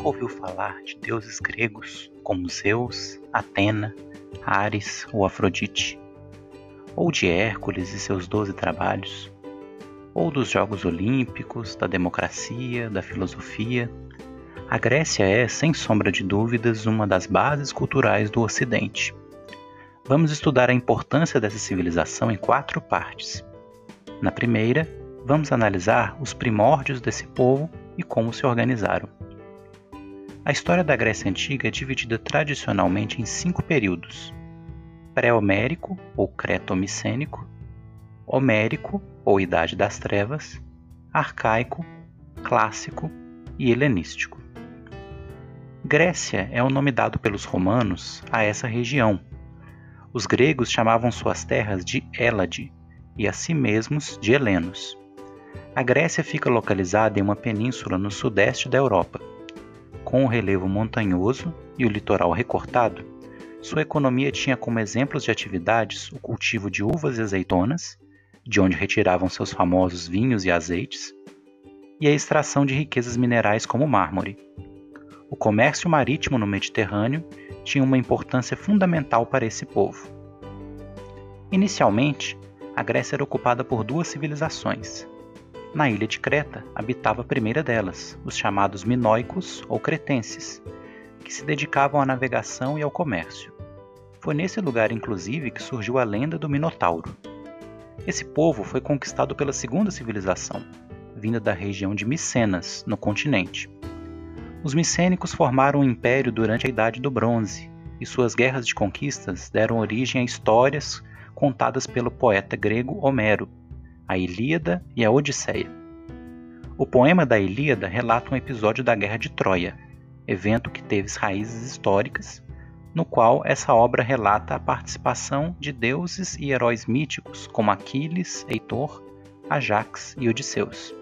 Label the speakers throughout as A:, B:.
A: nunca ouviu falar de deuses gregos como Zeus, Atena, Ares ou Afrodite? Ou de Hércules e seus doze trabalhos? Ou dos Jogos Olímpicos, da democracia, da filosofia? A Grécia é, sem sombra de dúvidas, uma das bases culturais do Ocidente. Vamos estudar a importância dessa civilização em quatro partes. Na primeira, vamos analisar os primórdios desse povo e como se organizaram. A história da Grécia Antiga é dividida tradicionalmente em cinco períodos: pré-homérico ou creto-micênico, homérico ou Idade das Trevas, arcaico, clássico e helenístico. Grécia é o nome dado pelos romanos a essa região. Os gregos chamavam suas terras de Hélade e a si mesmos de helenos. A Grécia fica localizada em uma península no sudeste da Europa. Com o relevo montanhoso e o litoral recortado, sua economia tinha como exemplos de atividades o cultivo de uvas e azeitonas, de onde retiravam seus famosos vinhos e azeites, e a extração de riquezas minerais como mármore. O comércio marítimo no Mediterrâneo tinha uma importância fundamental para esse povo. Inicialmente, a Grécia era ocupada por duas civilizações, na ilha de Creta habitava a primeira delas, os chamados minoicos ou cretenses, que se dedicavam à navegação e ao comércio. Foi nesse lugar, inclusive, que surgiu a lenda do Minotauro. Esse povo foi conquistado pela segunda civilização, vinda da região de Micenas, no continente. Os micênicos formaram um império durante a Idade do Bronze, e suas guerras de conquistas deram origem a histórias contadas pelo poeta grego Homero, a Ilíada e a Odisseia. O poema da Ilíada relata um episódio da Guerra de Troia, evento que teve raízes históricas, no qual essa obra relata a participação de deuses e heróis míticos como Aquiles, Heitor, Ajax e Odisseus.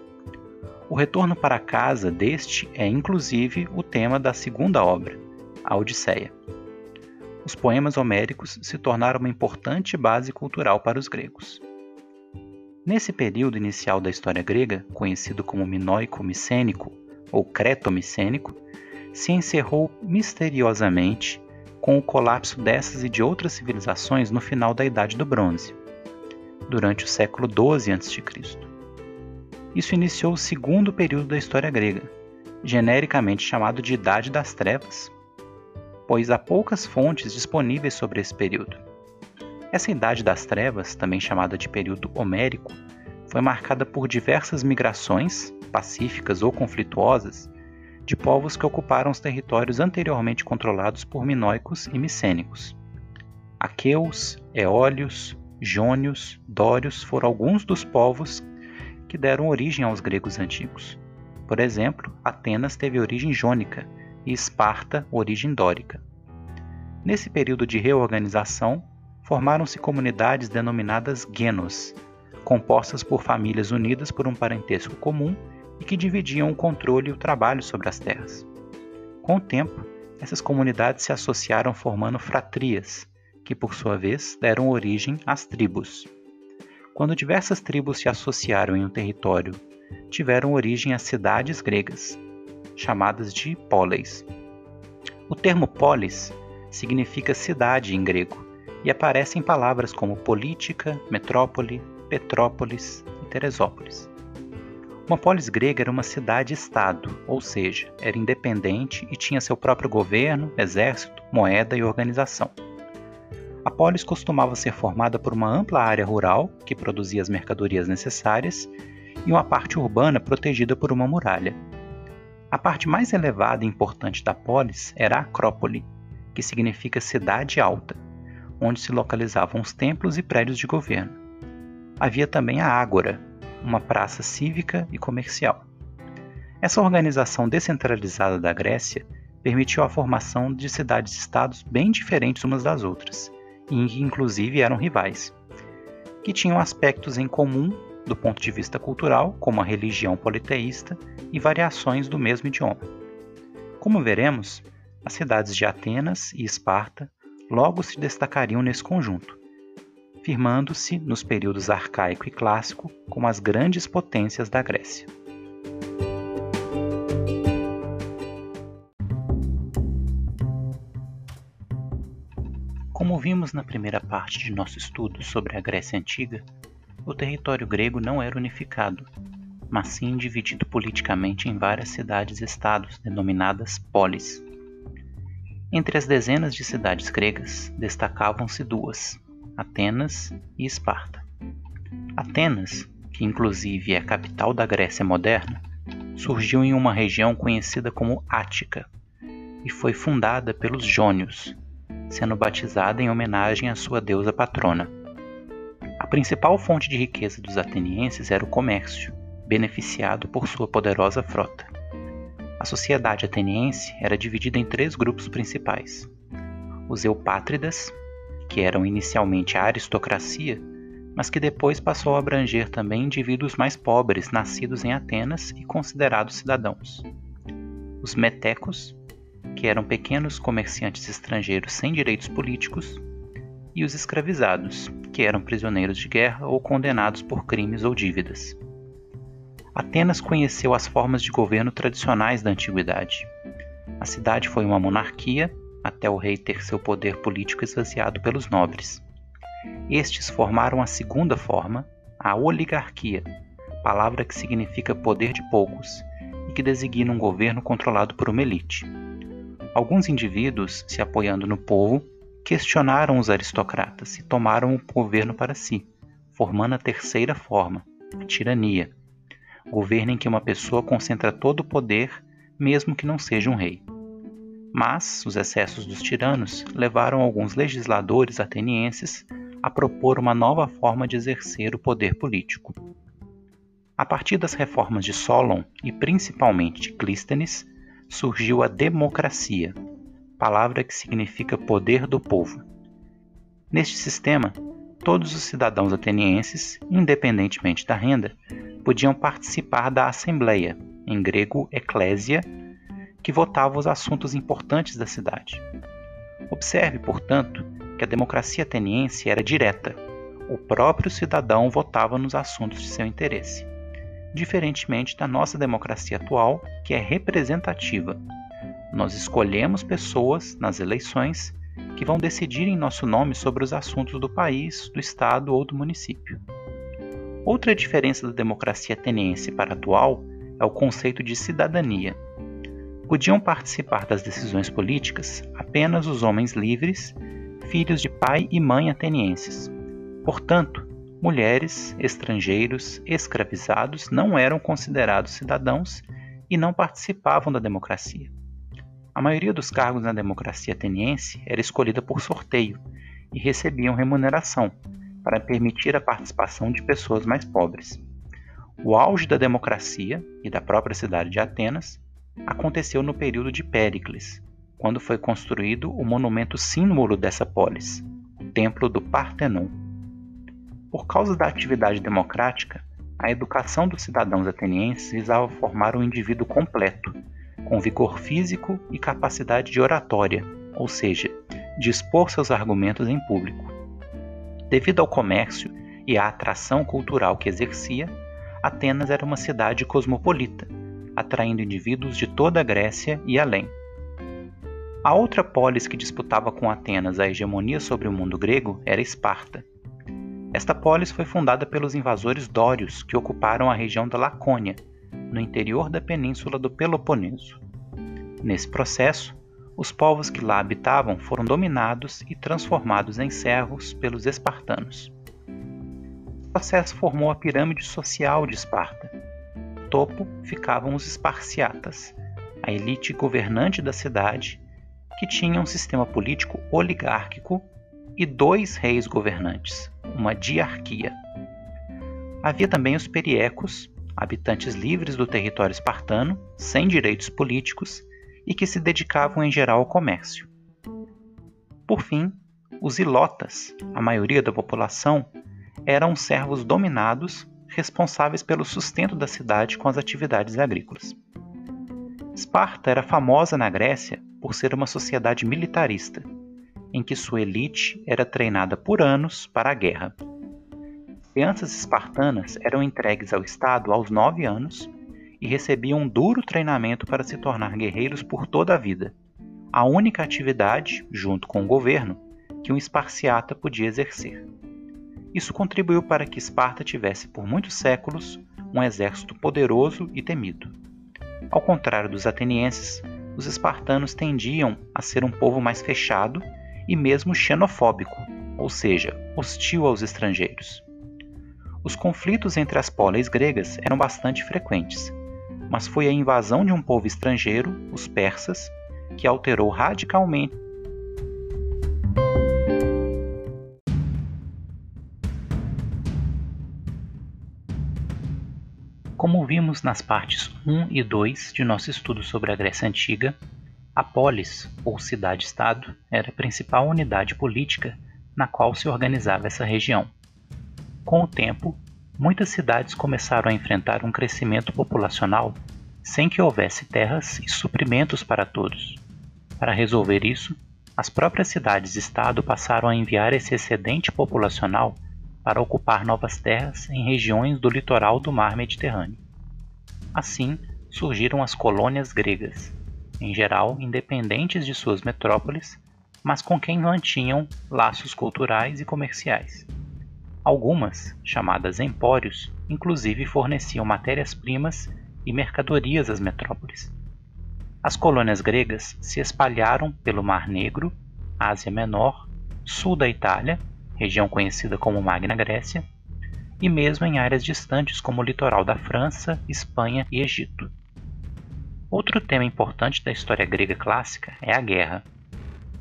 A: O retorno para casa deste é inclusive o tema da segunda obra, a Odisseia. Os poemas homéricos se tornaram uma importante base cultural para os gregos. Nesse período inicial da história grega, conhecido como Minoico-Micênico ou Creto-Micênico, se encerrou misteriosamente com o colapso dessas e de outras civilizações no final da Idade do Bronze, durante o século XII a.C. Isso iniciou o segundo período da história grega, genericamente chamado de Idade das Trevas, pois há poucas fontes disponíveis sobre esse período. Essa Idade das Trevas, também chamada de período homérico, foi marcada por diversas migrações, pacíficas ou conflituosas, de povos que ocuparam os territórios anteriormente controlados por minoicos e micênicos. Aqueus, Eólios, Jônios, Dórios foram alguns dos povos que deram origem aos gregos antigos. Por exemplo, Atenas teve origem jônica e Esparta origem dórica. Nesse período de reorganização, formaram-se comunidades denominadas genos, compostas por famílias unidas por um parentesco comum e que dividiam o controle e o trabalho sobre as terras. Com o tempo, essas comunidades se associaram formando fratrias, que por sua vez deram origem às tribos. Quando diversas tribos se associaram em um território, tiveram origem as cidades gregas, chamadas de poleis. O termo polis significa cidade em grego e aparece em palavras como política, metrópole, Petrópolis e Teresópolis. Uma polis grega era uma cidade-estado, ou seja, era independente e tinha seu próprio governo, exército, moeda e organização. A polis costumava ser formada por uma ampla área rural, que produzia as mercadorias necessárias, e uma parte urbana protegida por uma muralha. A parte mais elevada e importante da polis era a Acrópole, que significa cidade alta, onde se localizavam os templos e prédios de governo. Havia também a Ágora, uma praça cívica e comercial. Essa organização descentralizada da Grécia permitiu a formação de cidades-estados bem diferentes umas das outras, e que inclusive eram rivais, que tinham aspectos em comum do ponto de vista cultural, como a religião politeísta e variações do mesmo idioma. Como veremos, as cidades de Atenas e Esparta logo se destacariam nesse conjunto, firmando-se nos períodos arcaico e clássico como as grandes potências da Grécia. Como vimos na primeira parte de nosso estudo sobre a Grécia Antiga, o território grego não era unificado, mas sim dividido politicamente em várias cidades-estados denominadas polis. Entre as dezenas de cidades gregas destacavam-se duas, Atenas e Esparta. Atenas, que inclusive é a capital da Grécia moderna, surgiu em uma região conhecida como Ática e foi fundada pelos Jônios, sendo batizada em homenagem à sua deusa patrona. A principal fonte de riqueza dos atenienses era o comércio, beneficiado por sua poderosa frota. A sociedade ateniense era dividida em três grupos principais: os eupátridas, que eram inicialmente a aristocracia, mas que depois passou a abranger também indivíduos mais pobres nascidos em Atenas e considerados cidadãos. Os metecos, que eram pequenos comerciantes estrangeiros sem direitos políticos, e os escravizados, que eram prisioneiros de guerra ou condenados por crimes ou dívidas. Atenas conheceu as formas de governo tradicionais da antiguidade. A cidade foi uma monarquia até o rei ter seu poder político esvaziado pelos nobres. Estes formaram a segunda forma, a oligarquia, palavra que significa poder de poucos e que designa um governo controlado por uma elite. Alguns indivíduos, se apoiando no povo, questionaram os aristocratas e tomaram o governo para si, formando a terceira forma, a tirania, governo em que uma pessoa concentra todo o poder, mesmo que não seja um rei. Mas os excessos dos tiranos levaram alguns legisladores atenienses a propor uma nova forma de exercer o poder político. A partir das reformas de Solon e principalmente de Clístenes, surgiu a democracia, palavra que significa poder do povo. Neste sistema, todos os cidadãos atenienses, independentemente da renda, podiam participar da Assembleia, em grego Eclésia, que votava os assuntos importantes da cidade. Observe, portanto, que a democracia ateniense era direta. O próprio cidadão votava nos assuntos de seu interesse. Diferentemente da nossa democracia atual, que é representativa. Nós escolhemos pessoas nas eleições que vão decidir em nosso nome sobre os assuntos do país, do estado ou do município. Outra diferença da democracia ateniense para a atual é o conceito de cidadania. Podiam participar das decisões políticas apenas os homens livres, filhos de pai e mãe atenienses. Portanto, mulheres, estrangeiros, escravizados não eram considerados cidadãos e não participavam da democracia. A maioria dos cargos na democracia ateniense era escolhida por sorteio e recebiam remuneração, para permitir a participação de pessoas mais pobres. O auge da democracia e da própria cidade de Atenas aconteceu no período de Péricles, quando foi construído o monumento símbolo dessa polis, o Templo do Partenon. Por causa da atividade democrática, a educação dos cidadãos atenienses visava formar um indivíduo completo, com vigor físico e capacidade de oratória, ou seja, de expor seus argumentos em público. Devido ao comércio e à atração cultural que exercia, Atenas era uma cidade cosmopolita, atraindo indivíduos de toda a Grécia e além. A outra polis que disputava com Atenas a hegemonia sobre o mundo grego era Esparta. Esta polis foi fundada pelos invasores dórios que ocuparam a região da Lacônia, no interior da península do Peloponeso. Nesse processo, os povos que lá habitavam foram dominados e transformados em servos pelos espartanos. O processo formou a pirâmide social de Esparta. No topo ficavam os esparciatas, a elite governante da cidade, que tinha um sistema político oligárquico e dois reis governantes, uma diarquia. Havia também os periecos, habitantes livres do território espartano, sem direitos políticos e que se dedicavam em geral ao comércio. Por fim, os ilotas, a maioria da população, eram servos dominados responsáveis pelo sustento da cidade com as atividades agrícolas. Esparta era famosa na Grécia por ser uma sociedade militarista, em que sua elite era treinada por anos para a guerra. Crianças espartanas eram entregues ao Estado aos nove anos e recebiam um duro treinamento para se tornar guerreiros por toda a vida. A única atividade, junto com o governo, que um esparciata podia exercer. Isso contribuiu para que Esparta tivesse por muitos séculos um exército poderoso e temido. Ao contrário dos atenienses, os espartanos tendiam a ser um povo mais fechado e mesmo xenofóbico, ou seja, hostil aos estrangeiros. Os conflitos entre as polis gregas eram bastante frequentes, mas foi a invasão de um povo estrangeiro, os persas, que alterou radicalmente Como vimos nas partes 1 e 2 de nosso estudo sobre a Grécia Antiga, a polis, ou cidade-estado, era a principal unidade política na qual se organizava essa região. Com o tempo, muitas cidades começaram a enfrentar um crescimento populacional sem que houvesse terras e suprimentos para todos. Para resolver isso, as próprias cidades-estado passaram a enviar esse excedente populacional para ocupar novas terras em regiões do litoral do mar Mediterrâneo. Assim, surgiram as colônias gregas, em geral independentes de suas metrópoles, mas com quem mantinham laços culturais e comerciais. Algumas, chamadas empórios, inclusive forneciam matérias-primas e mercadorias às metrópoles. As colônias gregas se espalharam pelo Mar Negro, Ásia Menor, sul da Itália região conhecida como Magna Grécia, e mesmo em áreas distantes como o litoral da França, Espanha e Egito. Outro tema importante da história grega clássica é a guerra.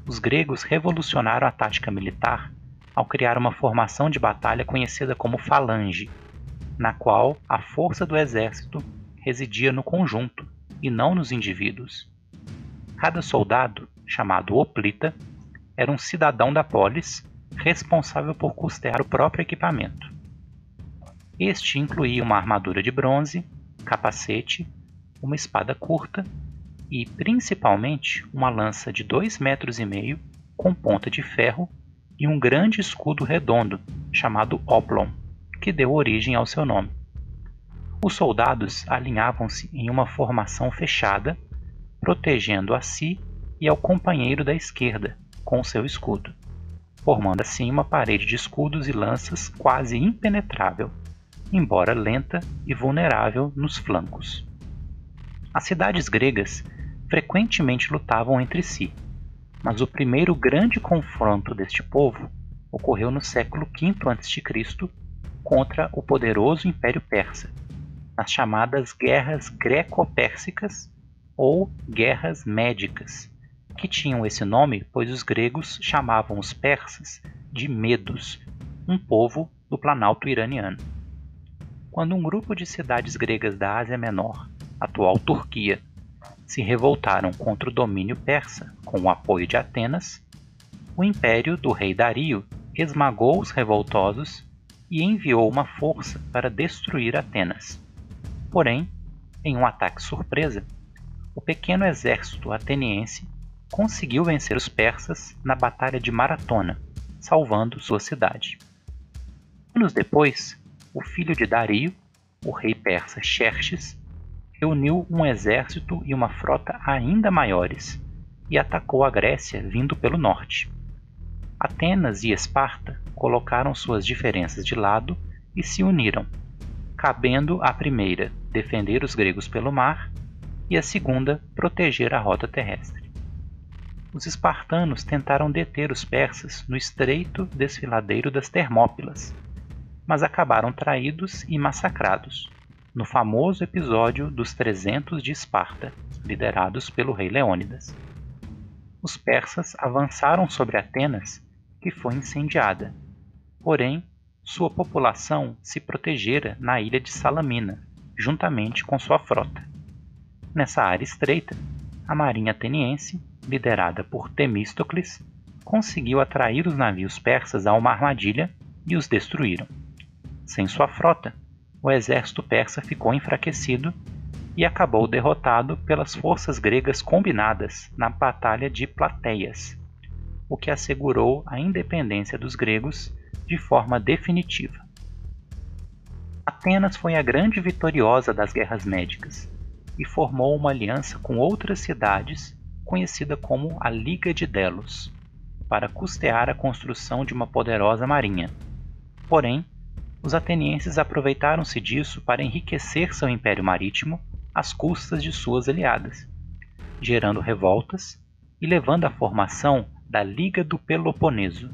A: Os gregos revolucionaram a tática militar ao criar uma formação de batalha conhecida como falange, na qual a força do exército residia no conjunto e não nos indivíduos. Cada soldado, chamado hoplita, era um cidadão da polis responsável por custear o próprio equipamento. Este incluía uma armadura de bronze, capacete, uma espada curta e, principalmente, uma lança de dois metros e meio com ponta de ferro e um grande escudo redondo chamado oplon, que deu origem ao seu nome. Os soldados alinhavam-se em uma formação fechada, protegendo a si e ao companheiro da esquerda com seu escudo formando assim uma parede de escudos e lanças quase impenetrável, embora lenta e vulnerável nos flancos. As cidades gregas frequentemente lutavam entre si, mas o primeiro grande confronto deste povo ocorreu no século V a.C. contra o poderoso Império Persa, nas chamadas Guerras Greco-Pérsicas ou Guerras Médicas, que tinham esse nome pois os gregos chamavam os persas de Medos, um povo do planalto iraniano. Quando um grupo de cidades gregas da Ásia Menor, atual Turquia, se revoltaram contra o domínio persa com o apoio de Atenas, o império do rei Dario esmagou os revoltosos e enviou uma força para destruir Atenas. Porém, em um ataque surpresa, o pequeno exército ateniense conseguiu vencer os persas na Batalha de Maratona, salvando sua cidade. Anos depois, o filho de Dario, o rei persa Xerxes, reuniu um exército e uma frota ainda maiores e atacou a Grécia vindo pelo norte. Atenas e Esparta colocaram suas diferenças de lado e se uniram, cabendo à primeira defender os gregos pelo mar e a segunda proteger a rota terrestre os espartanos tentaram deter os persas no estreito desfiladeiro das Termópilas, mas acabaram traídos e massacrados, no famoso episódio dos 300 de Esparta, liderados pelo rei Leônidas. Os persas avançaram sobre Atenas, que foi incendiada. Porém, sua população se protegera na ilha de Salamina, juntamente com sua frota. Nessa área estreita, a marinha ateniense liderada por Temístocles, conseguiu atrair os navios persas a uma armadilha e os destruíram. Sem sua frota, o exército persa ficou enfraquecido e acabou derrotado pelas forças gregas combinadas na Batalha de Plateias, o que assegurou a independência dos gregos de forma definitiva. Atenas foi a grande vitoriosa das guerras médicas e formou uma aliança com outras cidades conhecida como a Liga de Delos. para custear a construção de uma poderosa marinha. Porém, os atenienses aproveitaram-se disso para enriquecer seu império marítimo às custas de suas aliadas, gerando revoltas e levando à formação da Liga do Peloponeso,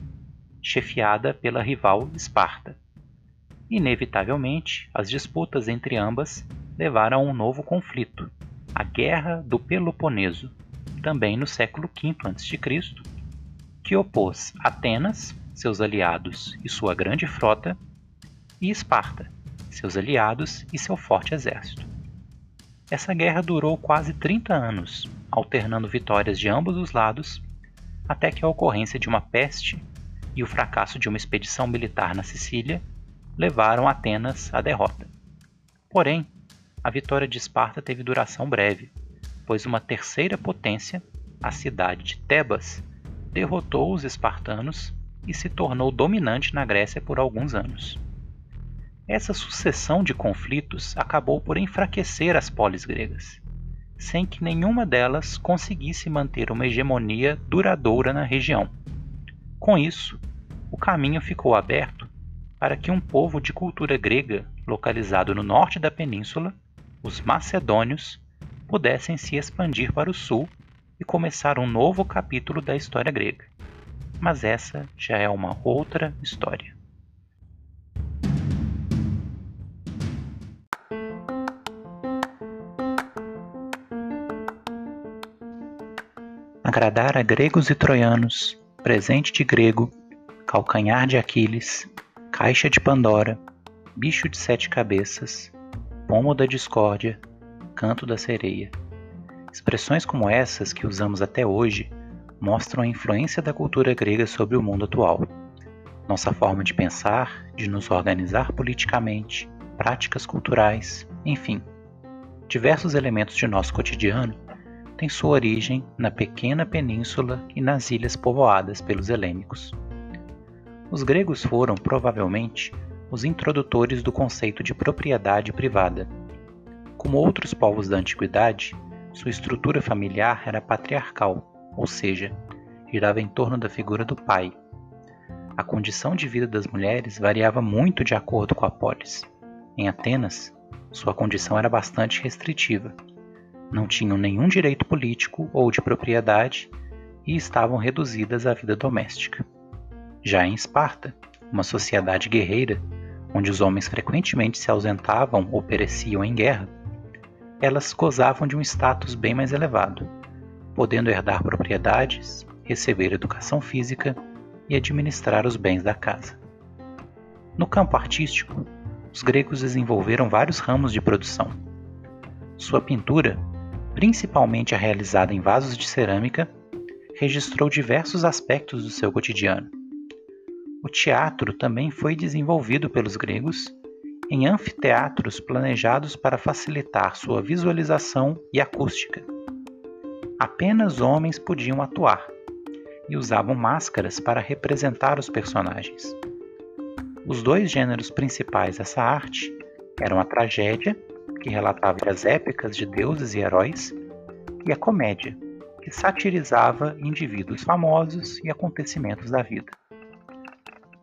A: chefiada pela rival Esparta. Inevitavelmente, as disputas entre ambas levaram a um novo conflito, a Guerra do Peloponeso, também no século V a.C., que opôs Atenas, seus aliados e sua grande frota, e Esparta, seus aliados e seu forte exército. Essa guerra durou quase 30 anos, alternando vitórias de ambos os lados, até que a ocorrência de uma peste e o fracasso de uma expedição militar na Sicília levaram Atenas à derrota. Porém, a vitória de Esparta teve duração breve, pois uma terceira potência, a cidade de Tebas, derrotou os espartanos e se tornou dominante na Grécia por alguns anos. Essa sucessão de conflitos acabou por enfraquecer as polis gregas, sem que nenhuma delas conseguisse manter uma hegemonia duradoura na região. Com isso, o caminho ficou aberto para que um povo de cultura grega, localizado no norte da península, os macedônios, pudessem se expandir para o sul e começar um novo capítulo da história grega. Mas essa já é uma outra história. Agradar a gregos e troianos, presente de grego, calcanhar de Aquiles, caixa de Pandora, bicho de sete cabeças, pomo da discórdia, canto da sereia. Expressões como essas que usamos até hoje mostram a influência da cultura grega sobre o mundo atual. Nossa forma de pensar, de nos organizar politicamente, práticas culturais, enfim, diversos elementos de nosso cotidiano tem sua origem na pequena península e nas ilhas povoadas pelos helênicos. Os gregos foram, provavelmente, os introdutores do conceito de propriedade privada. Como outros povos da antiguidade, sua estrutura familiar era patriarcal, ou seja, girava em torno da figura do pai. A condição de vida das mulheres variava muito de acordo com a polis. Em Atenas, sua condição era bastante restritiva não tinham nenhum direito político ou de propriedade e estavam reduzidas à vida doméstica. Já em Esparta, uma sociedade guerreira, onde os homens frequentemente se ausentavam ou pereciam em guerra, elas gozavam de um status bem mais elevado, podendo herdar propriedades, receber educação física e administrar os bens da casa. No campo artístico, os gregos desenvolveram vários ramos de produção. Sua pintura principalmente a realizada em vasos de cerâmica, registrou diversos aspectos do seu cotidiano. O teatro também foi desenvolvido pelos gregos em anfiteatros planejados para facilitar sua visualização e acústica. Apenas homens podiam atuar e usavam máscaras para representar os personagens. Os dois gêneros principais dessa arte eram a tragédia que relatava as épicas de deuses e heróis, e a comédia, que satirizava indivíduos famosos e acontecimentos da vida.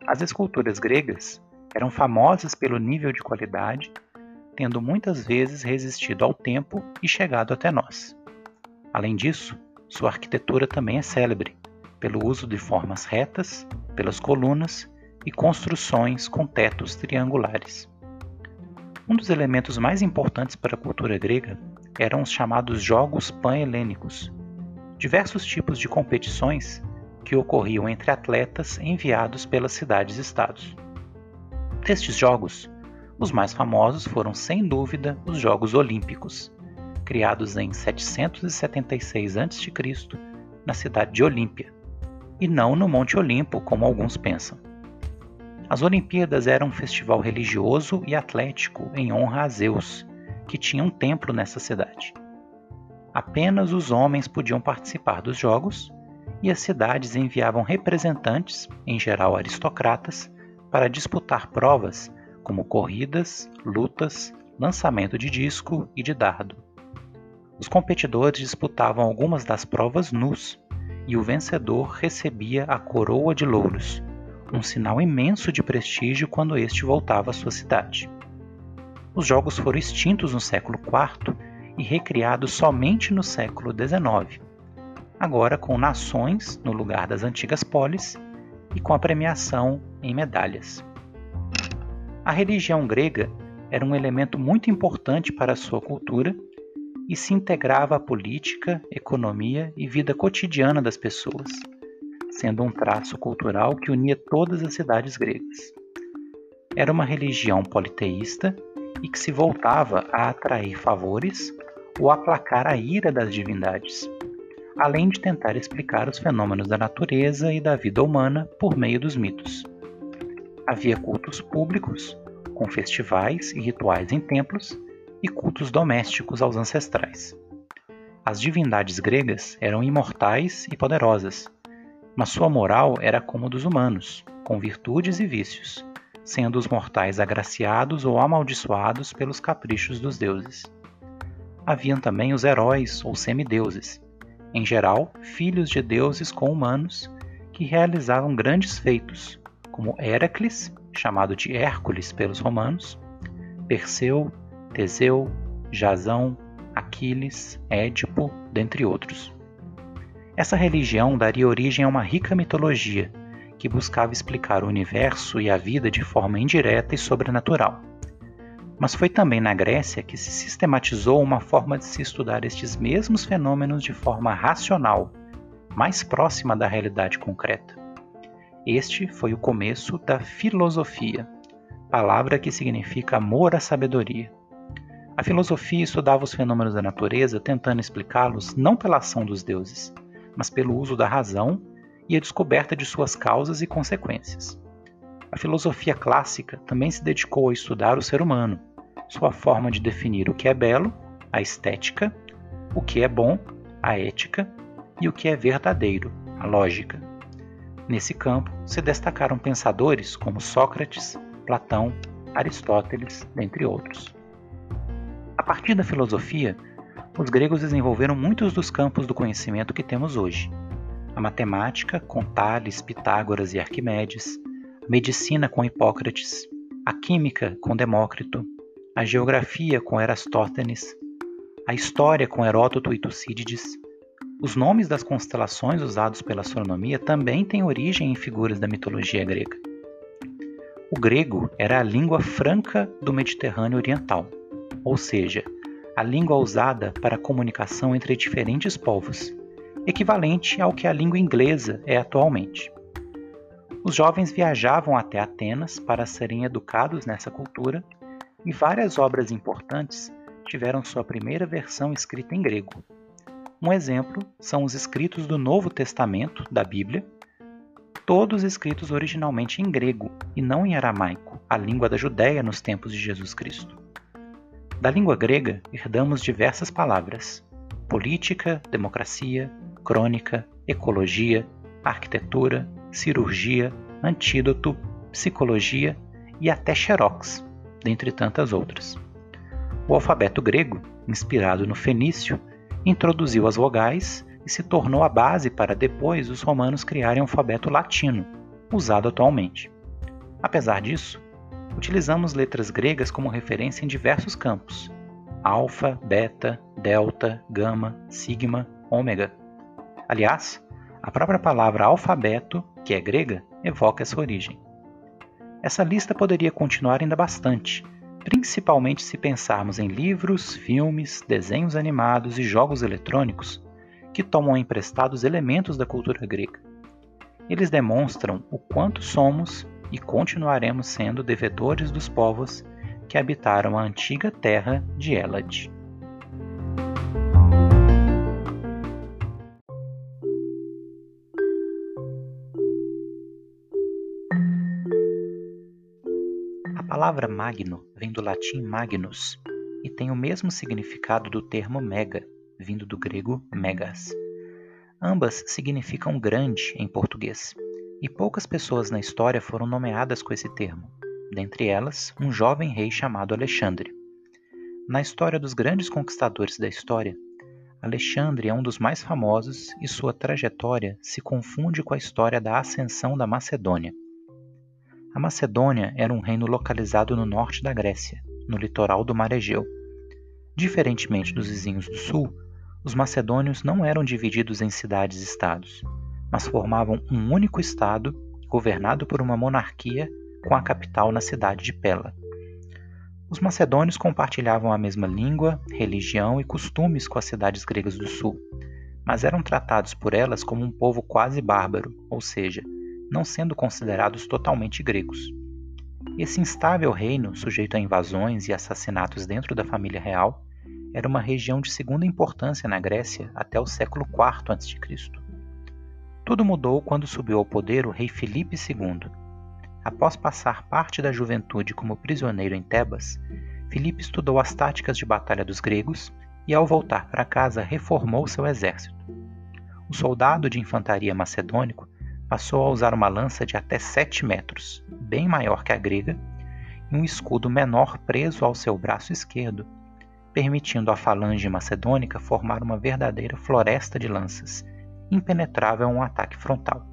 A: As esculturas gregas eram famosas pelo nível de qualidade, tendo muitas vezes resistido ao tempo e chegado até nós. Além disso, sua arquitetura também é célebre, pelo uso de formas retas, pelas colunas e construções com tetos triangulares. Um dos elementos mais importantes para a cultura grega eram os chamados Jogos Pan-Helênicos, diversos tipos de competições que ocorriam entre atletas enviados pelas cidades-estados. Destes jogos, os mais famosos foram sem dúvida os Jogos Olímpicos, criados em 776 a.C. na cidade de Olímpia, e não no Monte Olimpo, como alguns pensam. As Olimpíadas eram um festival religioso e atlético em honra a Zeus, que tinha um templo nessa cidade. Apenas os homens podiam participar dos jogos e as cidades enviavam representantes, em geral aristocratas, para disputar provas como corridas, lutas, lançamento de disco e de dardo. Os competidores disputavam algumas das provas nus e o vencedor recebia a coroa de louros, um sinal imenso de prestígio quando este voltava à sua cidade. Os jogos foram extintos no século IV e recriados somente no século XIX, agora com nações no lugar das antigas polis e com a premiação em medalhas. A religião grega era um elemento muito importante para a sua cultura e se integrava à política, economia e vida cotidiana das pessoas, sendo um traço cultural que unia todas as cidades gregas. Era uma religião politeísta e que se voltava a atrair favores ou aplacar a ira das divindades, além de tentar explicar os fenômenos da natureza e da vida humana por meio dos mitos. Havia cultos públicos, com festivais e rituais em templos, e cultos domésticos aos ancestrais. As divindades gregas eram imortais e poderosas, mas sua moral era como dos humanos, com virtudes e vícios, sendo os mortais agraciados ou amaldiçoados pelos caprichos dos deuses. Haviam também os heróis ou semideuses, em geral filhos de deuses com humanos, que realizavam grandes feitos, como Heracles, chamado de Hércules pelos romanos, Perseu, Teseu, Jasão, Aquiles, Édipo, dentre outros. Essa religião daria origem a uma rica mitologia que buscava explicar o universo e a vida de forma indireta e sobrenatural. Mas foi também na Grécia que se sistematizou uma forma de se estudar estes mesmos fenômenos de forma racional, mais próxima da realidade concreta. Este foi o começo da filosofia, palavra que significa amor à sabedoria. A filosofia estudava os fenômenos da natureza tentando explicá-los não pela ação dos deuses, mas pelo uso da razão e a descoberta de suas causas e consequências. A filosofia clássica também se dedicou a estudar o ser humano, sua forma de definir o que é belo, a estética, o que é bom, a ética, e o que é verdadeiro, a lógica. Nesse campo se destacaram pensadores como Sócrates, Platão, Aristóteles, dentre outros. A partir da filosofia, os gregos desenvolveram muitos dos campos do conhecimento que temos hoje. A matemática, com Tales, Pitágoras e Arquimedes, a medicina com Hipócrates, a química com Demócrito, a geografia com Erastótenes, a história com Heródoto e Tucídides, os nomes das constelações usados pela astronomia também têm origem em figuras da mitologia grega. O grego era a língua franca do Mediterrâneo Oriental, ou seja, a língua usada para a comunicação entre diferentes povos, equivalente ao que a língua inglesa é atualmente. Os jovens viajavam até Atenas para serem educados nessa cultura e várias obras importantes tiveram sua primeira versão escrita em grego, um exemplo são os escritos do Novo Testamento, da Bíblia, todos escritos originalmente em grego e não em aramaico, a língua da Judéia nos tempos de Jesus Cristo. Da língua grega, herdamos diversas palavras: política, democracia, crônica, ecologia, arquitetura, cirurgia, antídoto, psicologia e até xerox, dentre tantas outras. O alfabeto grego, inspirado no fenício, introduziu as vogais e se tornou a base para depois os romanos criarem o alfabeto latino, usado atualmente. Apesar disso, utilizamos letras gregas como referência em diversos campos: alfa, beta, delta, gama, sigma, ômega. Aliás, a própria palavra alfabeto, que é grega, evoca essa origem. Essa lista poderia continuar ainda bastante, principalmente se pensarmos em livros, filmes, desenhos animados e jogos eletrônicos que tomam emprestados elementos da cultura grega. Eles demonstram o quanto somos e continuaremos sendo devedores dos povos que habitaram a antiga terra de Elad. palavra magno vem do latim magnus e tem o mesmo significado do termo mega, vindo do grego megas. Ambas significam grande em português, e poucas pessoas na história foram nomeadas com esse termo, dentre elas um jovem rei chamado Alexandre. Na história dos grandes conquistadores da história, Alexandre é um dos mais famosos e sua trajetória se confunde com a história da ascensão da Macedônia. A Macedônia era um reino localizado no norte da Grécia, no litoral do Mar Egeu. Diferentemente dos vizinhos do sul, os macedônios não eram divididos em cidades-estados, mas formavam um único estado governado por uma monarquia com a capital na cidade de Pela. Os macedônios compartilhavam a mesma língua, religião e costumes com as cidades gregas do sul, mas eram tratados por elas como um povo quase bárbaro, ou seja, não sendo considerados totalmente gregos. Esse instável reino, sujeito a invasões e assassinatos dentro da família real, era uma região de segunda importância na Grécia até o século IV a.C. Tudo mudou quando subiu ao poder o rei Filipe II. Após passar parte da juventude como prisioneiro em Tebas, Filipe estudou as táticas de batalha dos gregos e, ao voltar para casa, reformou seu exército. O soldado de infantaria macedônico passou a usar uma lança de até 7 metros, bem maior que a grega, e um escudo menor preso ao seu braço esquerdo, permitindo à falange macedônica formar uma verdadeira floresta de lanças, impenetrável a um ataque frontal.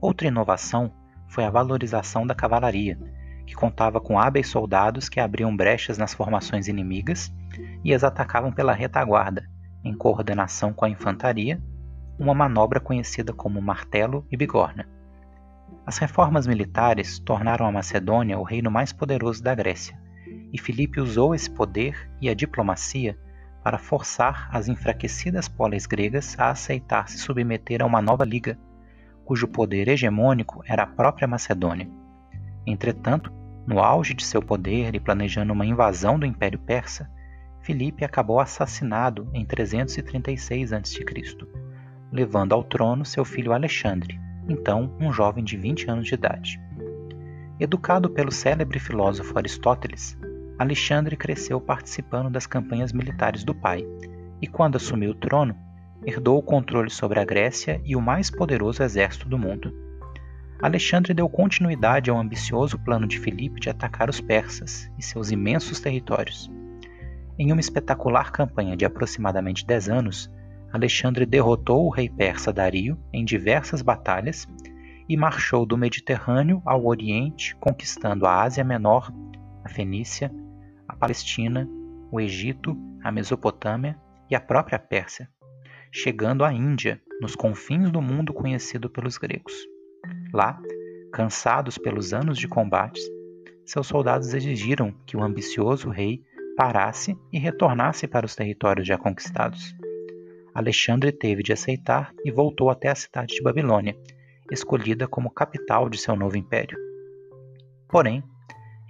A: Outra inovação foi a valorização da cavalaria, que contava com hábeis soldados que abriam brechas nas formações inimigas e as atacavam pela retaguarda, em coordenação com a infantaria, uma manobra conhecida como martelo e bigorna. As reformas militares tornaram a Macedônia o reino mais poderoso da Grécia, e Filipe usou esse poder e a diplomacia para forçar as enfraquecidas polis gregas a aceitar se submeter a uma nova liga, cujo poder hegemônico era a própria Macedônia. Entretanto, no auge de seu poder e planejando uma invasão do Império Persa, Filipe acabou assassinado em 336 a.C., levando ao trono seu filho Alexandre, então um jovem de 20 anos de idade. Educado pelo célebre filósofo Aristóteles, Alexandre cresceu participando das campanhas militares do pai, e quando assumiu o trono, herdou o controle sobre a Grécia e o mais poderoso exército do mundo. Alexandre deu continuidade ao ambicioso plano de Filipe de atacar os persas e seus imensos territórios. Em uma espetacular campanha de aproximadamente 10 anos, Alexandre derrotou o rei persa Dario em diversas batalhas e marchou do Mediterrâneo ao Oriente, conquistando a Ásia Menor, a Fenícia, Palestina, o Egito, a Mesopotâmia e a própria Pérsia, chegando à Índia, nos confins do mundo conhecido pelos gregos. Lá, cansados pelos anos de combates, seus soldados exigiram que o ambicioso rei parasse e retornasse para os territórios já conquistados. Alexandre teve de aceitar e voltou até a cidade de Babilônia, escolhida como capital de seu novo império. Porém,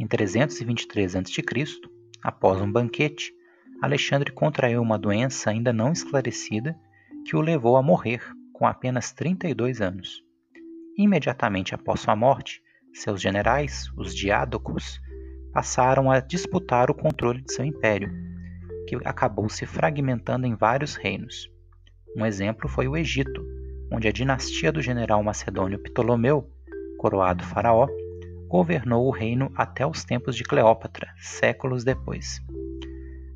A: em 323 a.C., após um banquete, Alexandre contraiu uma doença ainda não esclarecida que o levou a morrer com apenas 32 anos. Imediatamente após sua morte, seus generais, os diádocos, passaram a disputar o controle de seu império, que acabou se fragmentando em vários reinos. Um exemplo foi o Egito, onde a dinastia do general macedônio Ptolomeu, coroado faraó, governou o reino até os tempos de Cleópatra, séculos depois.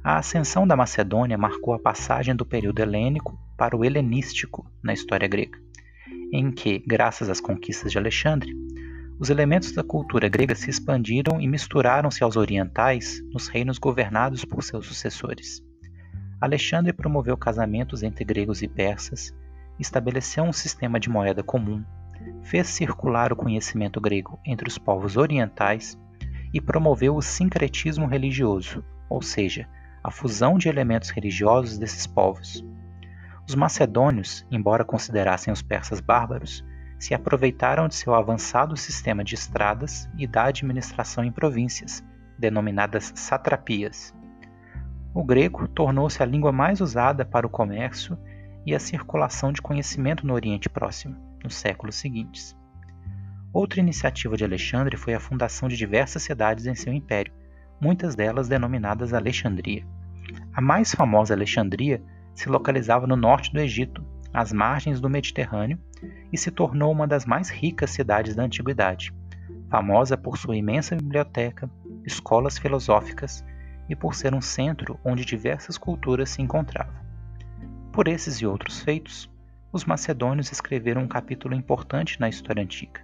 A: A ascensão da Macedônia marcou a passagem do período helênico para o helenístico na história grega, em que, graças às conquistas de Alexandre, os elementos da cultura grega se expandiram e misturaram-se aos orientais nos reinos governados por seus sucessores. Alexandre promoveu casamentos entre gregos e persas, estabeleceu um sistema de moeda comum, fez circular o conhecimento grego entre os povos orientais e promoveu o sincretismo religioso, ou seja, a fusão de elementos religiosos desses povos. Os macedônios, embora considerassem os persas bárbaros, se aproveitaram de seu avançado sistema de estradas e da administração em províncias, denominadas satrapias. O grego tornou-se a língua mais usada para o comércio e a circulação de conhecimento no Oriente Próximo nos séculos seguintes. Outra iniciativa de Alexandre foi a fundação de diversas cidades em seu império, muitas delas denominadas Alexandria. A mais famosa Alexandria se localizava no norte do Egito, às margens do Mediterrâneo, e se tornou uma das mais ricas cidades da antiguidade, famosa por sua imensa biblioteca, escolas filosóficas e por ser um centro onde diversas culturas se encontravam. Por esses e outros feitos, os macedônios escreveram um capítulo importante na história antiga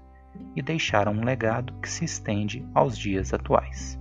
A: e deixaram um legado que se estende aos dias atuais.